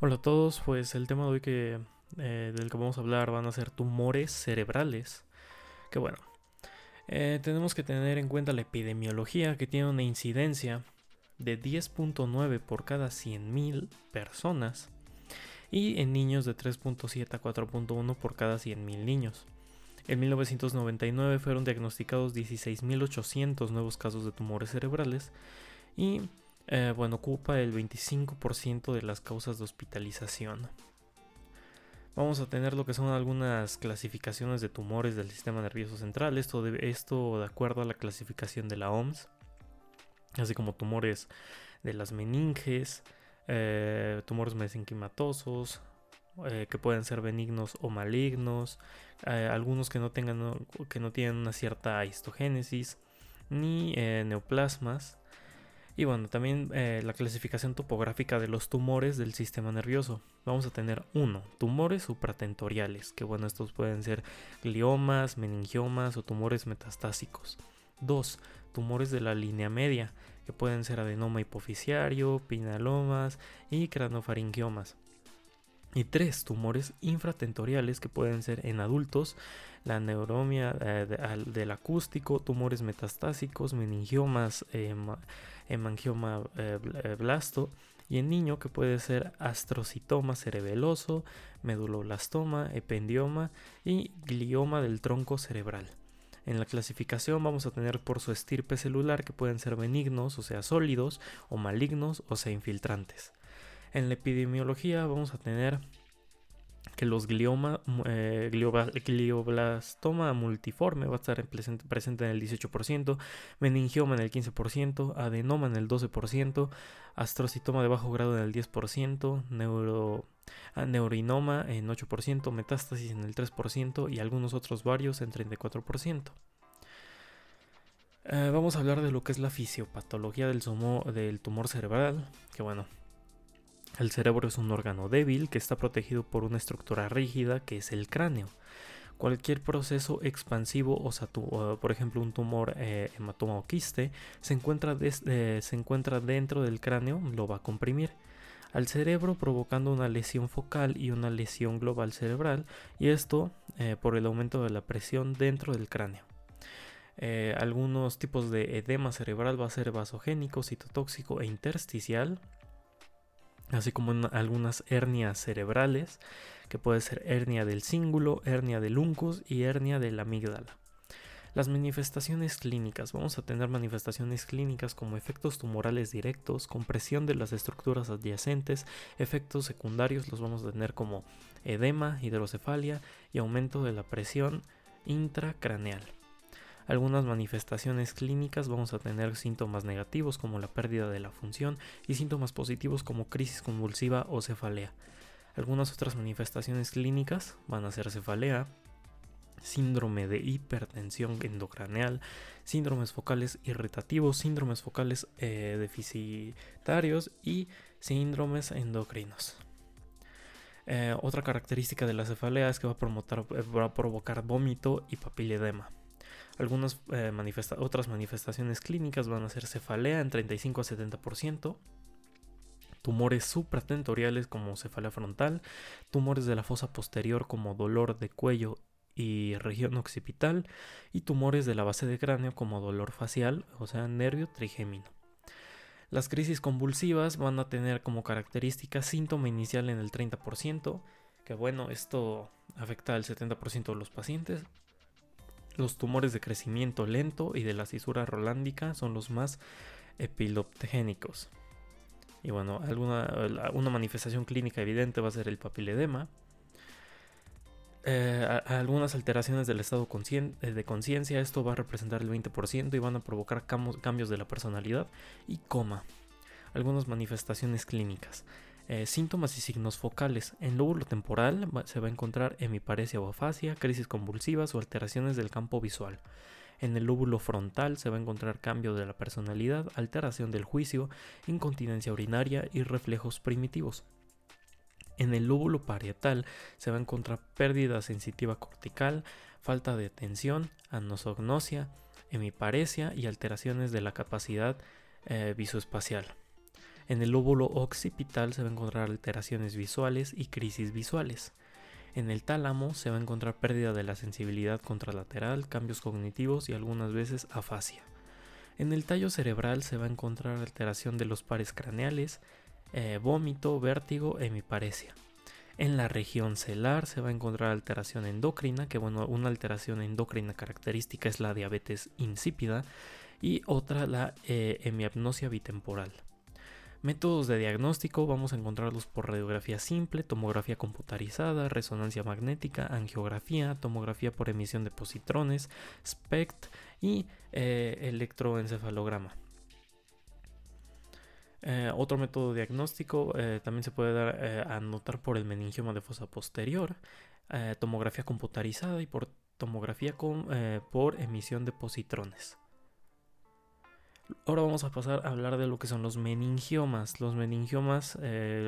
Hola a todos, pues el tema de hoy que, eh, del que vamos a hablar van a ser tumores cerebrales. Que bueno, eh, tenemos que tener en cuenta la epidemiología que tiene una incidencia de 10.9 por cada 100.000 personas y en niños de 3.7 a 4.1 por cada 100.000 niños. En 1999 fueron diagnosticados 16.800 nuevos casos de tumores cerebrales y eh, bueno, ocupa el 25% de las causas de hospitalización. Vamos a tener lo que son algunas clasificaciones de tumores del sistema nervioso central, esto de, esto de acuerdo a la clasificación de la OMS, así como tumores de las meninges, eh, tumores mesenquimatosos, eh, que pueden ser benignos o malignos, algunos que no, tengan, que no tienen una cierta histogénesis, ni neoplasmas, y bueno, también eh, la clasificación topográfica de los tumores del sistema nervioso. Vamos a tener uno, tumores supratentoriales, que bueno, estos pueden ser gliomas, meningiomas o tumores metastásicos. 2. Tumores de la línea media, que pueden ser adenoma hipoficiario, pinalomas y cranofaringiomas. Y tres tumores infratentoriales que pueden ser en adultos, la neuromia eh, del acústico, tumores metastásicos, meningiomas, hemangioma eh, eh, blasto y en niño que puede ser astrocitoma cerebeloso, meduloblastoma, ependioma y glioma del tronco cerebral. En la clasificación vamos a tener por su estirpe celular que pueden ser benignos, o sea sólidos, o malignos, o sea infiltrantes. En la epidemiología vamos a tener que los glioma, eh, glioblastoma multiforme va a estar presente, en el 18%, meningioma en el 15%, adenoma en el 12%, astrocitoma de bajo grado en el 10%, neuro, ah, neurinoma en 8%, metástasis en el 3% y algunos otros varios en 34%. Eh, vamos a hablar de lo que es la fisiopatología del, del tumor cerebral, que bueno, el cerebro es un órgano débil que está protegido por una estructura rígida que es el cráneo. Cualquier proceso expansivo, o, por ejemplo un tumor eh, hematoma o quiste, se encuentra, eh, se encuentra dentro del cráneo, lo va a comprimir al cerebro provocando una lesión focal y una lesión global cerebral y esto eh, por el aumento de la presión dentro del cráneo. algunos tipos de edema cerebral va a ser vasogénico, citotóxico e intersticial así como en algunas hernias cerebrales, que puede ser hernia del cíngulo, hernia del uncus y hernia de la amígdala. Las manifestaciones clínicas. Vamos a tener manifestaciones clínicas como efectos tumorales directos, compresión de las estructuras adyacentes, efectos secundarios los vamos a tener como edema, hidrocefalia y aumento de la presión intracraneal algunas manifestaciones clínicas vamos a tener síntomas negativos como la pérdida de la función y síntomas positivos como crisis convulsiva o cefalea. Algunas otras manifestaciones clínicas van a ser cefalea, síndrome de hipertensión endocraneal, síndromes focales irritativos, síndromes focales eh, deficitarios y síndromes endocrinos. Eh, otra característica de la cefalea es que va a provocar vómito y papiledema. Algunas eh, otras manifestaciones clínicas van a ser cefalea en 35 a 70%, tumores supratentoriales como cefalea frontal, tumores de la fosa posterior como dolor de cuello y región occipital y tumores de la base de cráneo como dolor facial, o sea, nervio trigémino. Las crisis convulsivas van a tener como característica síntoma inicial en el 30%, que bueno, esto afecta al 70% de los pacientes, los tumores de crecimiento lento y de la cisura rolándica son los más epiloptogénicos. Y bueno, alguna, una manifestación clínica evidente va a ser el papiledema. Eh, algunas alteraciones del estado eh, de conciencia, esto va a representar el 20% y van a provocar cambios de la personalidad y coma. Algunas manifestaciones clínicas. Eh, síntomas y signos focales. En lóbulo temporal se va a encontrar hemiparesia o afasia, crisis convulsivas o alteraciones del campo visual. En el lóbulo frontal se va a encontrar cambio de la personalidad, alteración del juicio, incontinencia urinaria y reflejos primitivos. En el lóbulo parietal se va a encontrar pérdida sensitiva cortical, falta de atención, anosognosia, hemiparesia y alteraciones de la capacidad eh, visoespacial. En el lóbulo occipital se va a encontrar alteraciones visuales y crisis visuales. En el tálamo se va a encontrar pérdida de la sensibilidad contralateral, cambios cognitivos y algunas veces afasia. En el tallo cerebral se va a encontrar alteración de los pares craneales, eh, vómito, vértigo, hemiparesia. En la región celar se va a encontrar alteración endocrina, que bueno, una alteración endocrina característica es la diabetes insípida y otra la eh, bitemporal. Métodos de diagnóstico vamos a encontrarlos por radiografía simple, tomografía computarizada, resonancia magnética, angiografía, tomografía por emisión de positrones, SPECT y eh, electroencefalograma. Eh, otro método diagnóstico eh, también se puede dar a notar por el meningioma de fosa posterior, tomografía computarizada y por tomografía con, por emisión de positrones. Ahora vamos a pasar a hablar de lo que son los meningiomas. Los meningiomas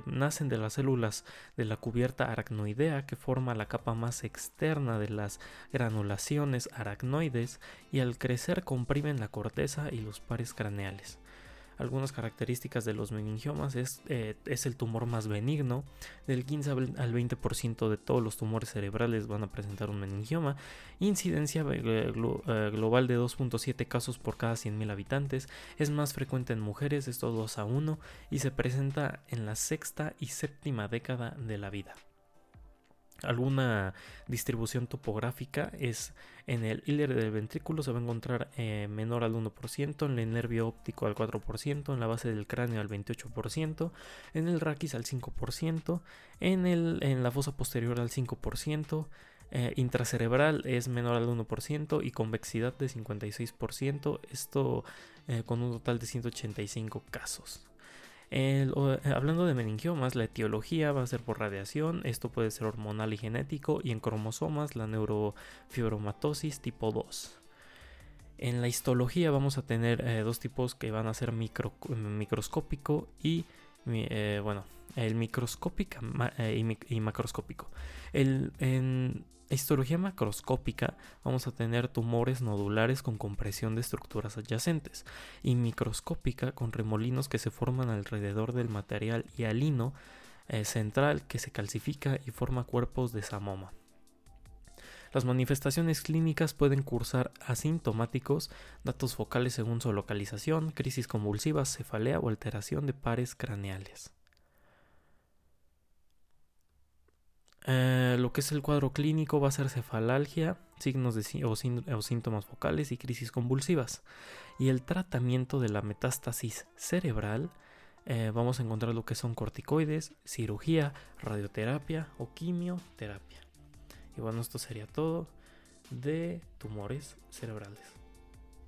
nacen de las células de la cubierta aracnoidea que forma la capa más externa de las granulaciones aracnoides y al crecer comprimen la corteza y los pares craneales. Algunas características de los meningiomas es, eh, es el tumor más benigno. Del 15 al 20% de todos los tumores cerebrales van a presentar un meningioma. Incidencia eh, eh, global de 2.7 casos por cada 100.000 habitantes. Es más frecuente en mujeres, esto 2 a 1, y se presenta en la sexta y séptima década de la vida alguna distribución topográfica es en el hiler del ventrículo se va a encontrar eh, menor al 1%, en el nervio óptico al 4%, en la base del cráneo al 28%, en el raquis al 5%, en, el, la fosa posterior al 5%, eh, intracerebral es menor al 1% y convexidad de 56%, esto eh, con un total de 185 casos. Eh, hablando de meningiomas, la etiología va a ser por radiación, esto puede ser hormonal y genético, y en cromosomas la neurofibromatosis tipo 2. En la histología vamos a tener eh, dos tipos que van a ser microscópico y, eh, bueno, el microscópico y, macroscópico. El, en, histología macroscópica vamos a tener tumores nodulares con compresión de estructuras adyacentes y microscópica con remolinos que se forman alrededor del material hialino eh, central que se calcifica y forma cuerpos de samoma. Las manifestaciones clínicas pueden cursar asintomáticos, datos focales según su localización, crisis convulsivas, cefalea o alteración de pares craneales. Eh, lo que es el cuadro clínico va a ser cefalalgia, signos de, o, síntomas focales y crisis convulsivas. Y el tratamiento de la metástasis cerebral, eh, vamos a encontrar lo que son corticoides, cirugía, radioterapia o quimioterapia. Y bueno, esto sería todo de tumores cerebrales.